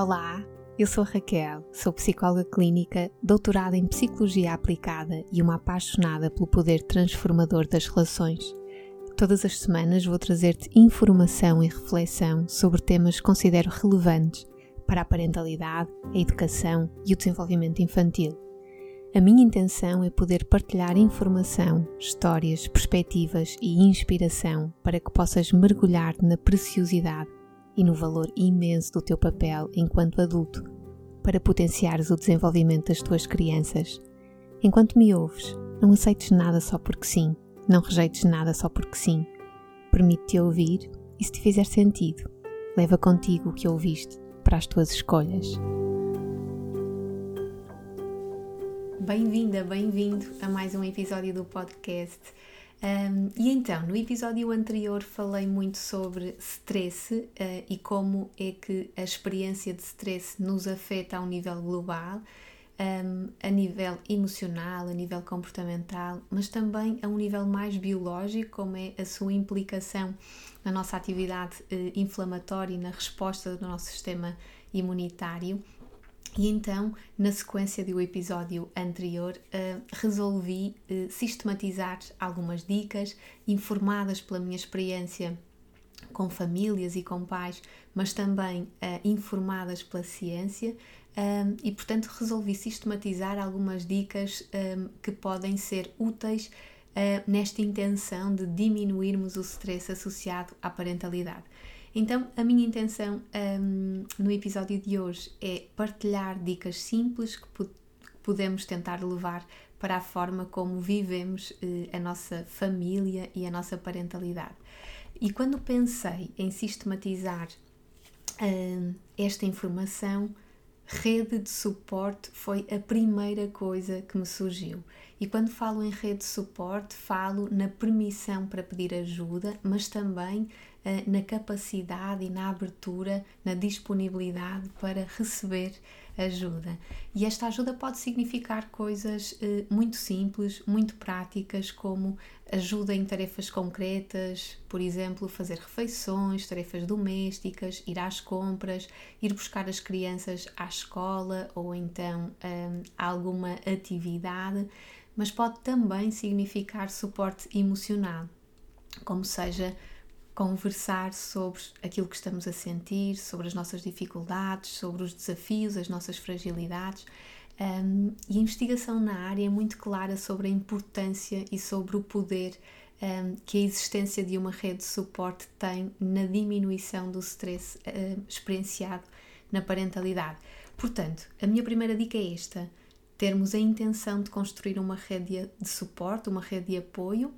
Olá, eu sou Raquel, sou psicóloga clínica, doutorada em psicologia aplicada e uma apaixonada pelo poder transformador das relações. Todas as semanas vou trazer-te informação e reflexão sobre temas que considero relevantes para a parentalidade, a educação e o desenvolvimento infantil. A minha intenção é poder partilhar informação, histórias, perspectivas e inspiração para que possas mergulhar na preciosidade e no valor imenso do teu papel enquanto adulto para potenciares o desenvolvimento das tuas crianças. Enquanto me ouves, não aceites nada só porque sim, não rejeites nada só porque sim. Permite-te ouvir e, se te fizer sentido, leva contigo o que ouviste para as tuas escolhas. Bem-vinda, bem-vindo a mais um episódio do podcast. Um, e então, no episódio anterior falei muito sobre stress uh, e como é que a experiência de stress nos afeta a um nível global, um, a nível emocional, a nível comportamental, mas também a um nível mais biológico, como é a sua implicação na nossa atividade uh, inflamatória e na resposta do nosso sistema imunitário. E então, na sequência do episódio anterior, uh, resolvi uh, sistematizar algumas dicas informadas pela minha experiência com famílias e com pais, mas também uh, informadas pela ciência, e portanto resolvi sistematizar algumas dicas que podem ser úteis nesta intenção de diminuirmos o stress associado à parentalidade. Então, a minha intenção um, no episódio de hoje é partilhar dicas simples que podemos tentar levar para a forma como vivemos uh, a nossa família e a nossa parentalidade. E quando pensei em sistematizar uh, esta informação, rede de suporte foi a primeira coisa que me surgiu. E quando falo em rede de suporte, falo na permissão para pedir ajuda, mas também eh, na capacidade e na abertura, na disponibilidade para receber ajuda. E esta ajuda pode significar coisas eh, muito simples, muito práticas, como ajuda em tarefas concretas, por exemplo, fazer refeições, tarefas domésticas, ir às compras, ir buscar as crianças à escola ou então um, alguma atividade, mas pode também significar suporte emocional, como seja conversar sobre aquilo que estamos a sentir, sobre as nossas dificuldades, sobre os desafios, as nossas fragilidades. Um, e a investigação na área é muito clara sobre a importância e sobre o poder um, que a existência de uma rede de suporte tem na diminuição do stress uh, experienciado na parentalidade. Portanto, a minha primeira dica é esta: termos a intenção de construir uma rede de suporte, uma rede de apoio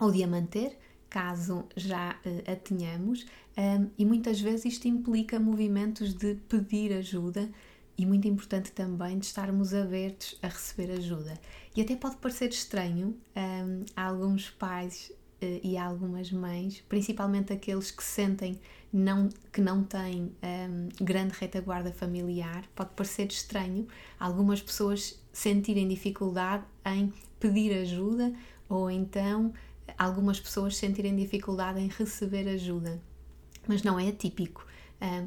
ou de a manter caso já uh, a tenhamos, um, e muitas vezes isto implica movimentos de pedir ajuda e muito importante também de estarmos abertos a receber ajuda. E até pode parecer estranho um, a alguns pais uh, e a algumas mães, principalmente aqueles que sentem não, que não têm um, grande retaguarda familiar, pode parecer estranho algumas pessoas sentirem dificuldade em pedir ajuda ou então algumas pessoas sentirem dificuldade em receber ajuda, mas não é atípico.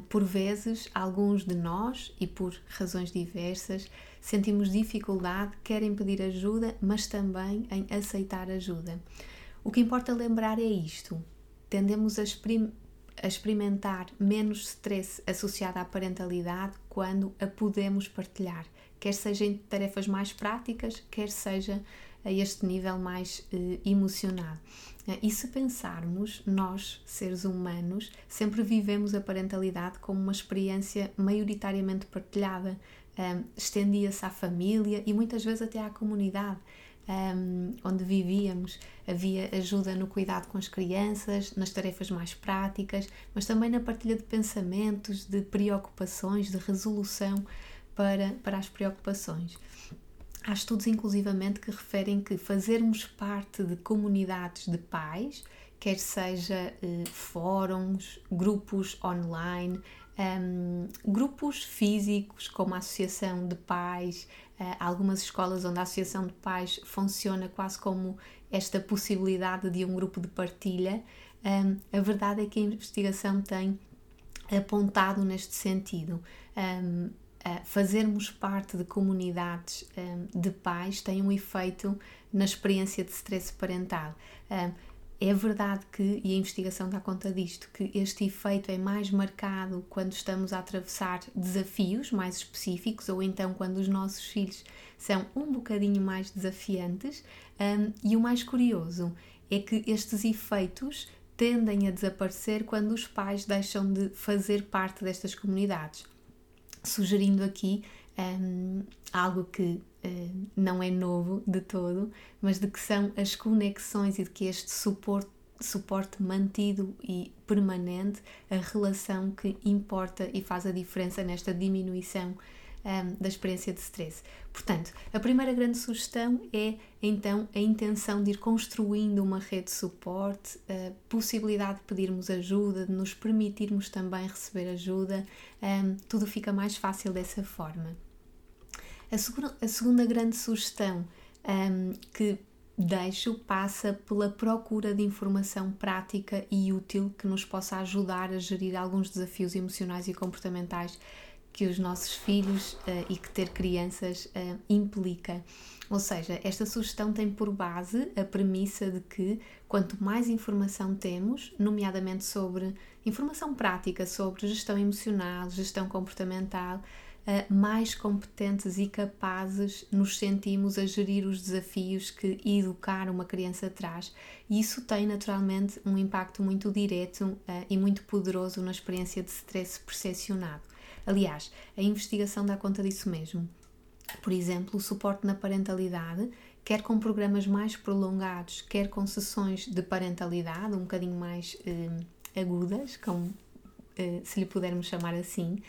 Por vezes, alguns de nós, e por razões diversas, sentimos dificuldade, querem pedir ajuda, mas também em aceitar ajuda. O que importa lembrar é isto: tendemos a, a experimentar menos stress associado à parentalidade quando a podemos partilhar, quer seja em tarefas mais práticas, quer seja a este nível mais eh, emocional. Eh, e se pensarmos, nós, seres humanos, sempre vivemos a parentalidade como uma experiência maioritariamente partilhada, um, estendia-se à família e muitas vezes até à comunidade. Um, onde vivíamos, havia ajuda no cuidado com as crianças, nas tarefas mais práticas, mas também na partilha de pensamentos, de preocupações, de resolução para, para as preocupações. Há estudos, inclusivamente, que referem que fazermos parte de comunidades de pais, quer seja eh, fóruns, grupos online, um, grupos físicos, como a Associação de Pais, uh, algumas escolas onde a Associação de Pais funciona quase como esta possibilidade de um grupo de partilha. Um, a verdade é que a investigação tem apontado neste sentido. Um, fazermos parte de comunidades um, de pais tem um efeito na experiência de stress parental. Um, é verdade que, e a investigação dá conta disto, que este efeito é mais marcado quando estamos a atravessar desafios mais específicos ou então quando os nossos filhos são um bocadinho mais desafiantes. Um, e o mais curioso é que estes efeitos tendem a desaparecer quando os pais deixam de fazer parte destas comunidades, sugerindo aqui um, algo que uh, não é novo de todo, mas de que são as conexões e de que este suporte, suporte mantido e permanente, a relação que importa e faz a diferença nesta diminuição um, da experiência de stress. Portanto, a primeira grande sugestão é então a intenção de ir construindo uma rede de suporte, a possibilidade de pedirmos ajuda, de nos permitirmos também receber ajuda, um, tudo fica mais fácil dessa forma. A segunda, a segunda grande sugestão um, que deixo passa pela procura de informação prática e útil que nos possa ajudar a gerir alguns desafios emocionais e comportamentais que os nossos filhos uh, e que ter crianças uh, implica. Ou seja, esta sugestão tem por base a premissa de que quanto mais informação temos, nomeadamente sobre informação prática sobre gestão emocional, gestão comportamental, uh, mais competentes e capazes nos sentimos a gerir os desafios que educar uma criança traz. E isso tem naturalmente um impacto muito direto e muito poderoso na experiência de stress percepcionado. Aliás, a investigação dá conta disso mesmo. Por exemplo, o suporte na parentalidade, quer com programas mais prolongados, quer com sessões de parentalidade um bocadinho mais eh, agudas, eh, se lhe pudermos chamar assim,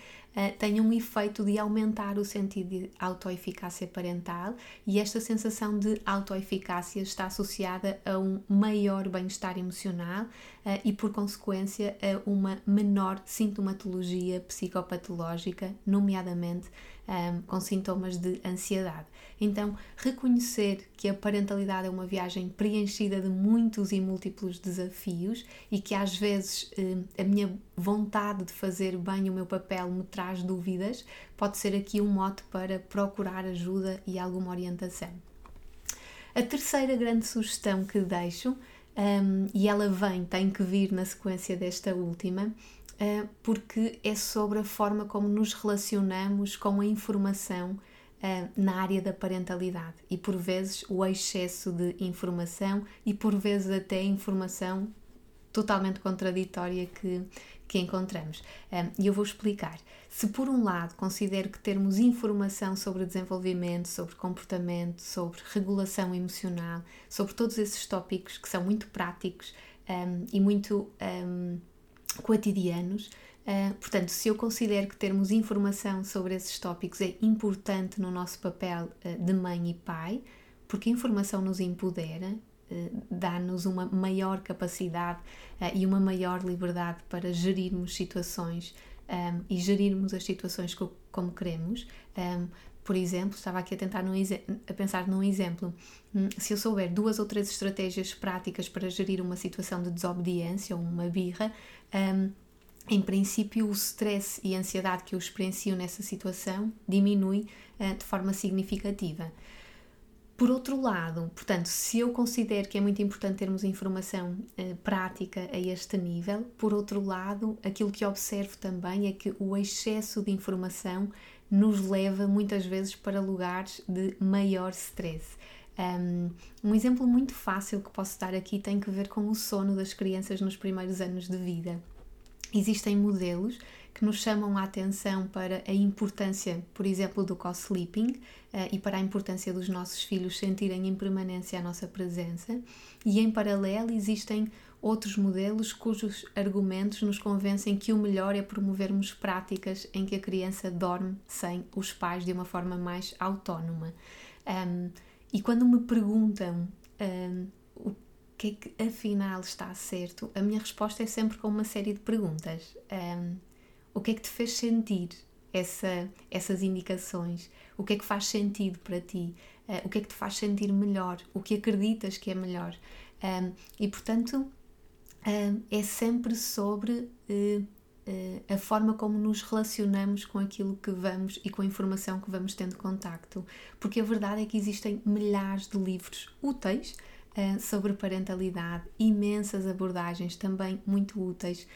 tem um efeito de aumentar o sentido de autoeficácia parental e esta sensação de autoeficácia está associada a um maior bem-estar emocional eh, e, por consequência, a uma menor sintomatologia psicopatológica, nomeadamente um, com sintomas de ansiedade. Então, reconhecer que a parentalidade é uma viagem preenchida de muitos e múltiplos desafios e que às vezes a minha vontade de fazer bem o meu papel me traz dúvidas, pode ser aqui um mote para procurar ajuda e alguma orientação. A terceira grande sugestão que deixo, um, e ela vem, tem que vir na sequência desta última, uh, porque é sobre a forma como nos relacionamos com a informação uh, na área da parentalidade e por vezes o excesso de informação e por vezes até informação totalmente contraditória que, que encontramos. E eu vou explicar. Se por um lado considero que termos informação sobre desenvolvimento, sobre comportamento, sobre regulação emocional, sobre todos esses tópicos que são muito práticos e muito cotidianos. Uh, portanto, se eu considero que termos informação sobre esses tópicos é importante no nosso papel uh, de mãe e pai, porque a informação nos empodera, dá-nos uma maior capacidade e uma maior liberdade para gerirmos situações um, e gerirmos as situações co como queremos. Um, por exemplo, estava aqui a tentar num, a pensar num exemplo. Hum, se eu souber duas ou três estratégias práticas para gerir uma situação de desobediência ou uma birra, um, em princípio, o stress e a ansiedade que eu experiencio nessa situação diminui uh, de forma significativa. Por outro lado, portanto, se eu considero que é muito importante termos informação uh, prática a este nível, por outro lado, aquilo que observo também é que o excesso de informação nos leva muitas vezes para lugares de maior stress. Um, um exemplo muito fácil que posso dar aqui tem que ver com o sono das crianças nos primeiros anos de vida. Existem modelos que nos chamam a atenção para a importância, por exemplo, do co-sleeping uh, e para a importância dos nossos filhos sentirem em permanência a nossa presença. E em paralelo existem outros modelos cujos argumentos nos convencem que o melhor é promovermos práticas em que a criança dorme sem os pais de uma forma mais autónoma. Um, e quando me perguntam um, o que é que afinal está certo, a minha resposta é sempre com uma série de perguntas. Um, o que é que te fez sentir essa, essas indicações? O que é que faz sentido para ti? Uh, o que é que te faz sentir melhor? O que acreditas que é melhor? Um, e portanto, um, é sempre sobre uh, uh, a forma como nos relacionamos com aquilo que vamos e com a informação que vamos tendo contacto. Porque a verdade é que existem milhares de livros úteis sobre parentalidade, imensas abordagens também muito úteis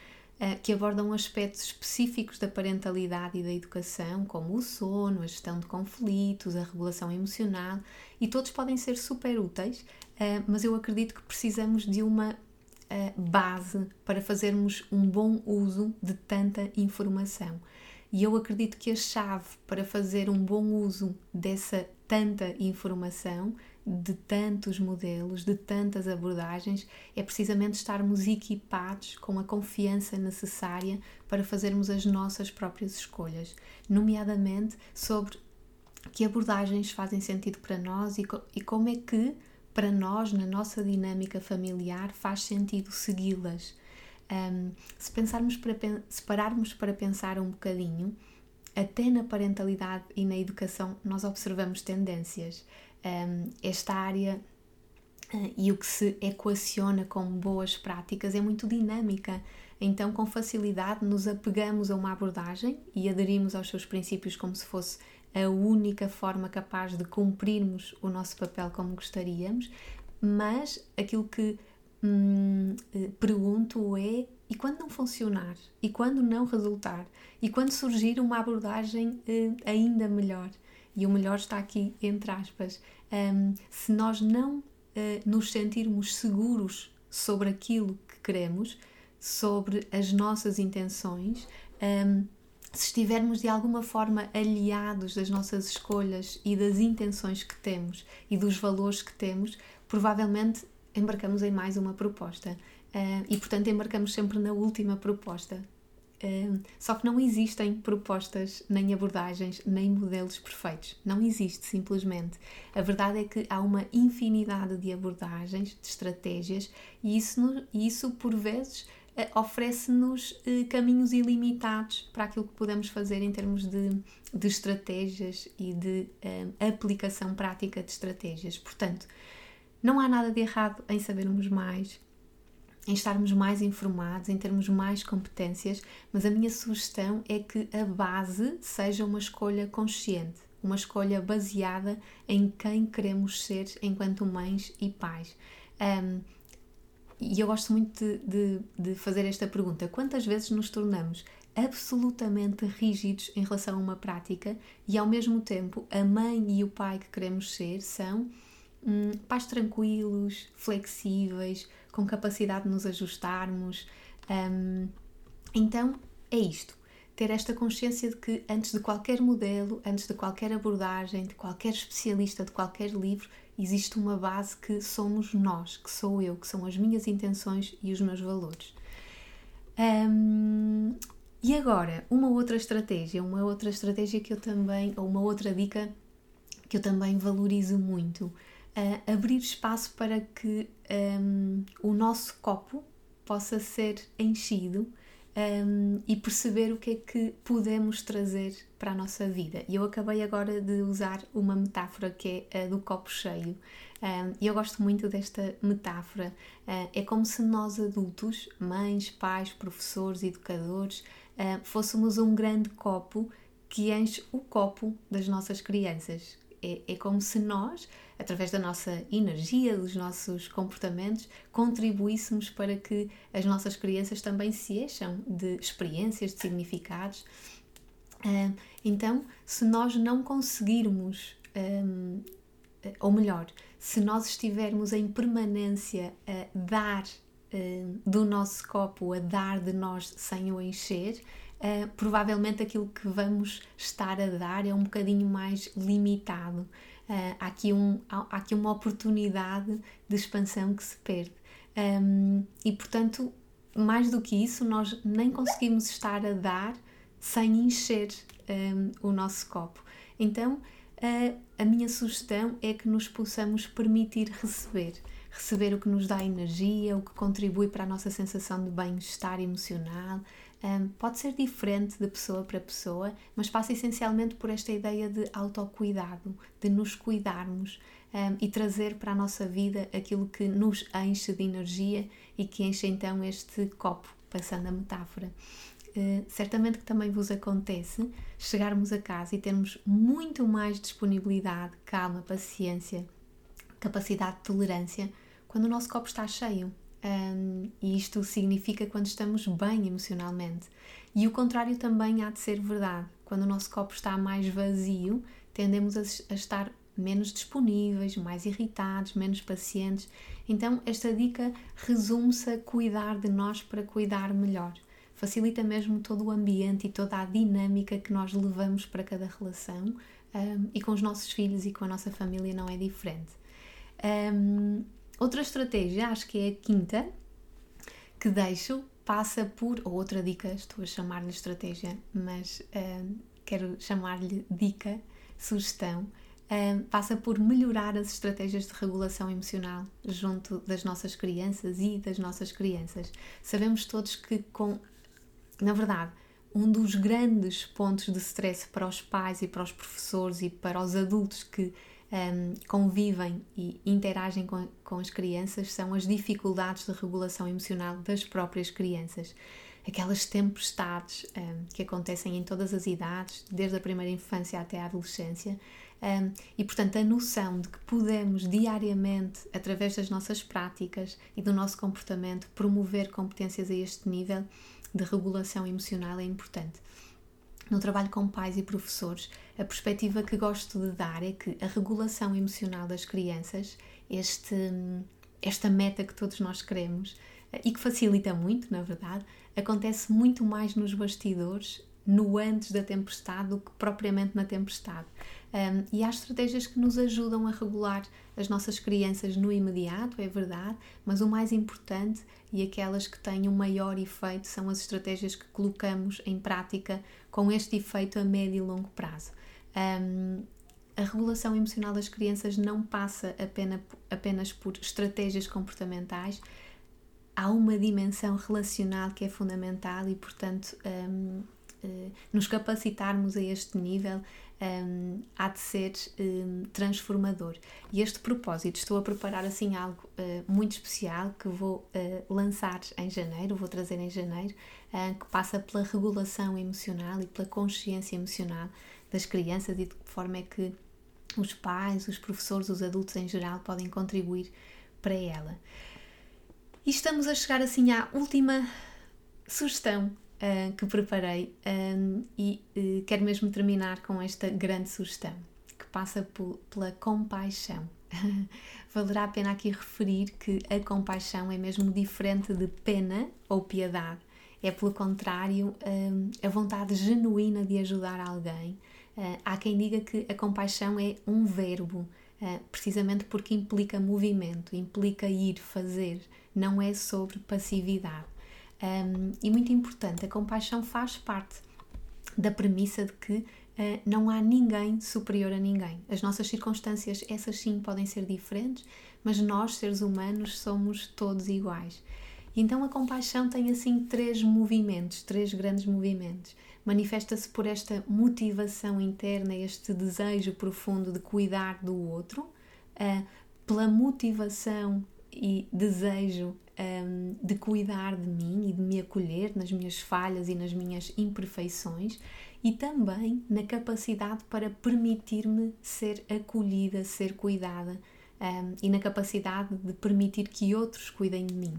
que abordam aspectos específicos da parentalidade e da educação, como o sono, a gestão de conflitos, a regulação emocional, e todos podem ser super úteis, mas eu acredito que precisamos de uma base para fazermos um bom uso de tanta informação. E eu acredito que a chave para fazer um bom uso dessa tanta informação, de tantos modelos, de tantas abordagens, é precisamente estarmos equipados com a confiança necessária para fazermos as nossas próprias escolhas, nomeadamente sobre que abordagens fazem sentido para nós e, co e como é que para nós, na nossa dinâmica familiar, faz sentido segui-las. Um, se pensarmos para se pararmos para pensar um bocadinho, até na parentalidade e na educação nós observamos tendências. Um, esta área uh, e o que se equaciona com boas práticas é muito dinâmica. Então, com facilidade, nos apegamos a uma abordagem e aderimos aos seus princípios como se fosse a única forma capaz de cumprirmos o nosso papel como gostaríamos, mas aquilo que hum, eh, pergunto é: e quando não funcionar? E quando não resultar? E quando surgir uma abordagem eh, ainda melhor? E o melhor está aqui entre aspas. Um, se nós não eh, nos sentirmos seguros sobre aquilo que queremos, sobre as nossas intenções, um, se estivermos de alguma forma aliados das nossas escolhas e das intenções que temos e dos valores que temos, provavelmente embarcamos em mais uma proposta. Uh, e portanto embarcamos sempre na última proposta. Só que não existem propostas, nem abordagens, nem modelos perfeitos. Não existe, simplesmente. A verdade é que há uma infinidade de abordagens, de estratégias, e isso, isso por vezes eh, oferece-nos eh, caminhos ilimitados para aquilo que podemos fazer em termos de, de estratégias e de aplicação prática de estratégias. Portanto, não há nada de errado em sabermos mais, em estarmos mais informados, em termos mais competências, mas a minha sugestão é que a base seja uma escolha consciente, uma escolha baseada em quem queremos ser enquanto mães e pais. Um, e eu gosto muito de, de, de fazer esta pergunta: quantas vezes nos tornamos absolutamente rígidos em relação a uma prática e ao mesmo tempo a mãe e o pai que queremos ser são hum, pais tranquilos, flexíveis, com capacidade de nos ajustarmos. Um, então é isto. Ter esta consciência de que antes de qualquer modelo, antes de qualquer abordagem, de qualquer especialista, de qualquer livro, existe uma base que somos nós, que sou eu, que são as minhas intenções e os meus valores. Um, e agora, uma outra estratégia, uma outra estratégia que eu também, ou uma outra dica que eu também valorizo muito, uh, abrir espaço para que um, o nosso copo possa ser enchido um, e perceber o que é que podemos trazer para a nossa vida. E eu acabei agora de usar uma metáfora que é a do copo cheio. Um, e eu gosto muito desta metáfora. Uh, é como se nós adultos, mães, pais, professores, educadores, uh, fôssemos um grande copo que enche o copo das nossas crianças. É, é como se nós através da nossa energia, dos nossos comportamentos, contribuíssemos para que as nossas crianças também se encham de experiências, de significados. Então, se nós não conseguirmos, ou melhor, se nós estivermos em permanência a dar do nosso copo, a dar de nós sem o encher, Uh, provavelmente aquilo que vamos estar a dar é um bocadinho mais limitado. Uh, há, aqui um, há, há, aqui uma oportunidade de expansão que se perde. Um, e portanto, mais do que isso, nós nem conseguimos estar a dar sem encher um, o nosso copo. Então, uh, a minha sugestão é que nos possamos permitir receber. Receber o que nos dá energia, o que contribui para a nossa sensação de bem-estar emocional, um, pode ser diferente de pessoa para pessoa, mas passa essencialmente por esta ideia de autocuidado, de nos cuidarmos um, e trazer para a nossa vida aquilo que nos enche de energia e que enche então este copo, passando a metáfora. uh, certamente que também vos acontece chegarmos a casa e termos muito mais disponibilidade, calma, paciência, capacidade de tolerância quando o nosso copo está cheio. Um, e isto significa quando estamos bem emocionalmente. E o contrário também há de ser verdade. Quando o nosso copo está mais vazio, tendemos a, estar menos disponíveis, mais irritados, menos pacientes. Então, esta dica resume-se a cuidar de nós para cuidar melhor. Facilita mesmo todo o ambiente e toda a dinâmica que nós levamos para cada relação um, e com os nossos filhos e com a nossa família não é diferente. Um, outra estratégia, acho que é a quinta, que deixo, passa por, ou outra dica, estou a chamar-lhe estratégia, mas um, quero chamar-lhe dica, sugestão, um, passa por melhorar as estratégias de regulação emocional junto das nossas crianças e das nossas crianças. Sabemos todos que, com, na verdade, um dos grandes pontos de stress para os pais e para os professores e para os adultos que um, convivem e interagem com, com as crianças são as dificuldades de regulação emocional das próprias crianças aquelas tempestades um, que acontecem em todas as idades, desde a primeira infância até a adolescência, um, e, portanto, a noção de que podemos diariamente, através das nossas práticas e do nosso comportamento, promover competências a este nível de regulação emocional é importante. No trabalho com pais e professores, a perspectiva que gosto de dar é que a regulação emocional das crianças, este, esta meta que todos nós queremos e que facilita muito, na verdade, acontece muito mais nos bastidores no antes da tempestade do que propriamente na tempestade. Um, e há estratégias que nos ajudam a regular as nossas crianças no imediato, é verdade, mas o mais importante e aquelas que têm o maior efeito são as estratégias que colocamos em prática com este efeito a médio e longo prazo. Um, a regulação emocional das crianças não passa apenas, apenas por estratégias comportamentais, há uma dimensão relacional que é fundamental e, portanto, um, nos capacitarmos a este nível um, há de ser um, transformador. E este propósito, estou a preparar assim algo uh, muito especial que vou uh, lançar em janeiro, vou trazer em janeiro, uh, que passa pela regulação emocional e pela consciência emocional das crianças e de que forma é que os pais, os professores, os adultos em geral podem contribuir para ela. E estamos a chegar assim à última sugestão uh, que preparei um, e uh, quero mesmo terminar com esta grande sugestão que passa pela compaixão. Valerá a pena aqui referir que a compaixão é mesmo diferente de pena ou piedade. É, pelo contrário, um, a vontade genuína de ajudar alguém. Uh, há quem diga que a compaixão é um verbo, precisamente porque implica movimento, implica ir, fazer, não é sobre passividade. Um, e muito importante, a compaixão faz parte da premissa de que uh, não há ninguém superior a ninguém. As nossas circunstâncias, essas sim, podem ser diferentes, mas nós, seres humanos, somos todos iguais. E então a compaixão tem assim três movimentos, três grandes movimentos. Manifesta-se por esta motivação interna, este desejo profundo de cuidar do outro, uh, pela motivação e desejo um, de cuidar de mim e de me acolher nas minhas falhas e nas minhas imperfeições e também na capacidade para permitir-me ser acolhida, ser cuidada um, e na capacidade de permitir que outros cuidem de mim.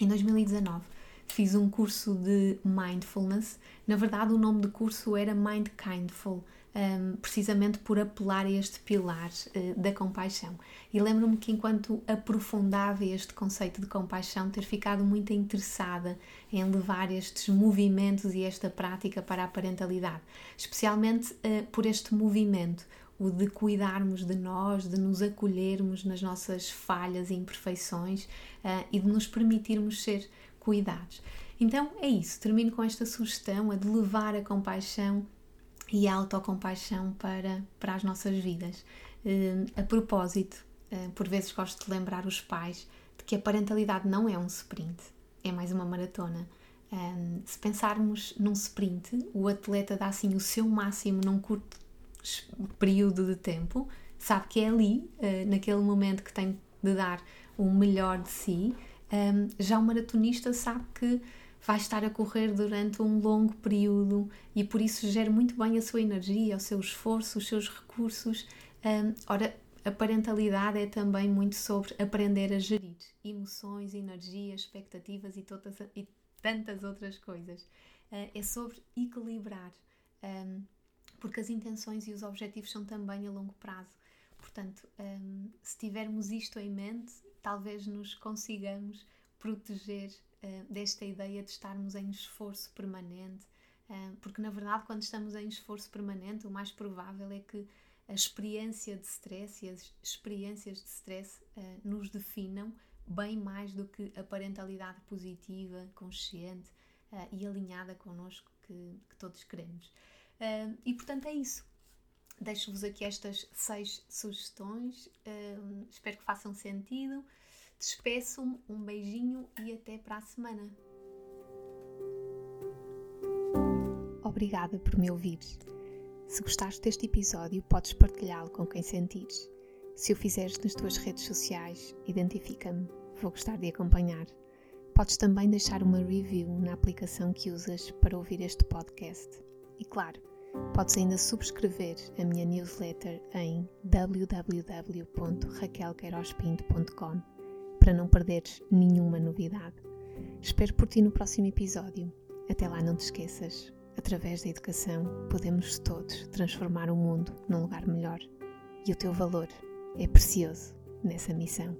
Em 2019 fiz um curso de mindfulness. Na verdade, o nome do curso era Mind Kindful um, precisamente por apelar a este pilar uh, da compaixão. E lembro-me que, enquanto aprofundava este conceito de compaixão, ter ficado muito interessada em levar estes movimentos e esta prática para a parentalidade, especialmente uh, por este movimento, o de cuidarmos de nós, de nos acolhermos nas nossas falhas e imperfeições uh, e de nos permitirmos ser cuidados. Então é isso, termino com esta sugestão, a de levar a compaixão e a autocompaixão para, para as nossas vidas. Uh, a propósito, uh, por vezes gosto de lembrar os pais de que a parentalidade não é um sprint, é mais uma maratona. Um, se pensarmos num sprint, o atleta dá assim o seu máximo num curto período de tempo, sabe que é ali, uh, naquele momento que tem de dar o melhor de si. Um, já o maratonista sabe que vai estar a correr durante um longo período e por isso gera muito bem a sua energia, o seu esforço, os seus recursos. Um, ora, a parentalidade é também muito sobre aprender a gerir emoções, energias, expectativas e, todas, e tantas outras coisas. Uh, é sobre equilibrar, um, porque as intenções e os objetivos são também a longo prazo. Portanto, um, se tivermos isto em mente, talvez nos consigamos proteger uh, desta ideia de estarmos em esforço permanente, uh, porque na verdade, quando estamos em esforço permanente, o mais provável é que a experiência de stress e as experiências de stress uh, nos definam bem mais do que a parentalidade positiva, consciente e alinhada connosco que, que todos queremos. e portanto é isso. Deixo-vos aqui estas seis sugestões, espero que façam sentido. Despeço-me, um beijinho e até para a semana. Obrigada por me ouvir. Se gostaste deste episódio, podes partilhá-lo com quem sentires. Se o fizeres nas tuas redes sociais, identifica-me, vou gostar de acompanhar. Podes também deixar uma review na aplicação que usas para ouvir este podcast. E claro, podes ainda subscrever a minha newsletter em www.raquelqueirospinto.com para não perderes nenhuma novidade. Espero por ti no próximo episódio. Até lá, não te esqueças: através da educação, podemos todos transformar o mundo num lugar melhor. E o teu valor é precioso nessa missão.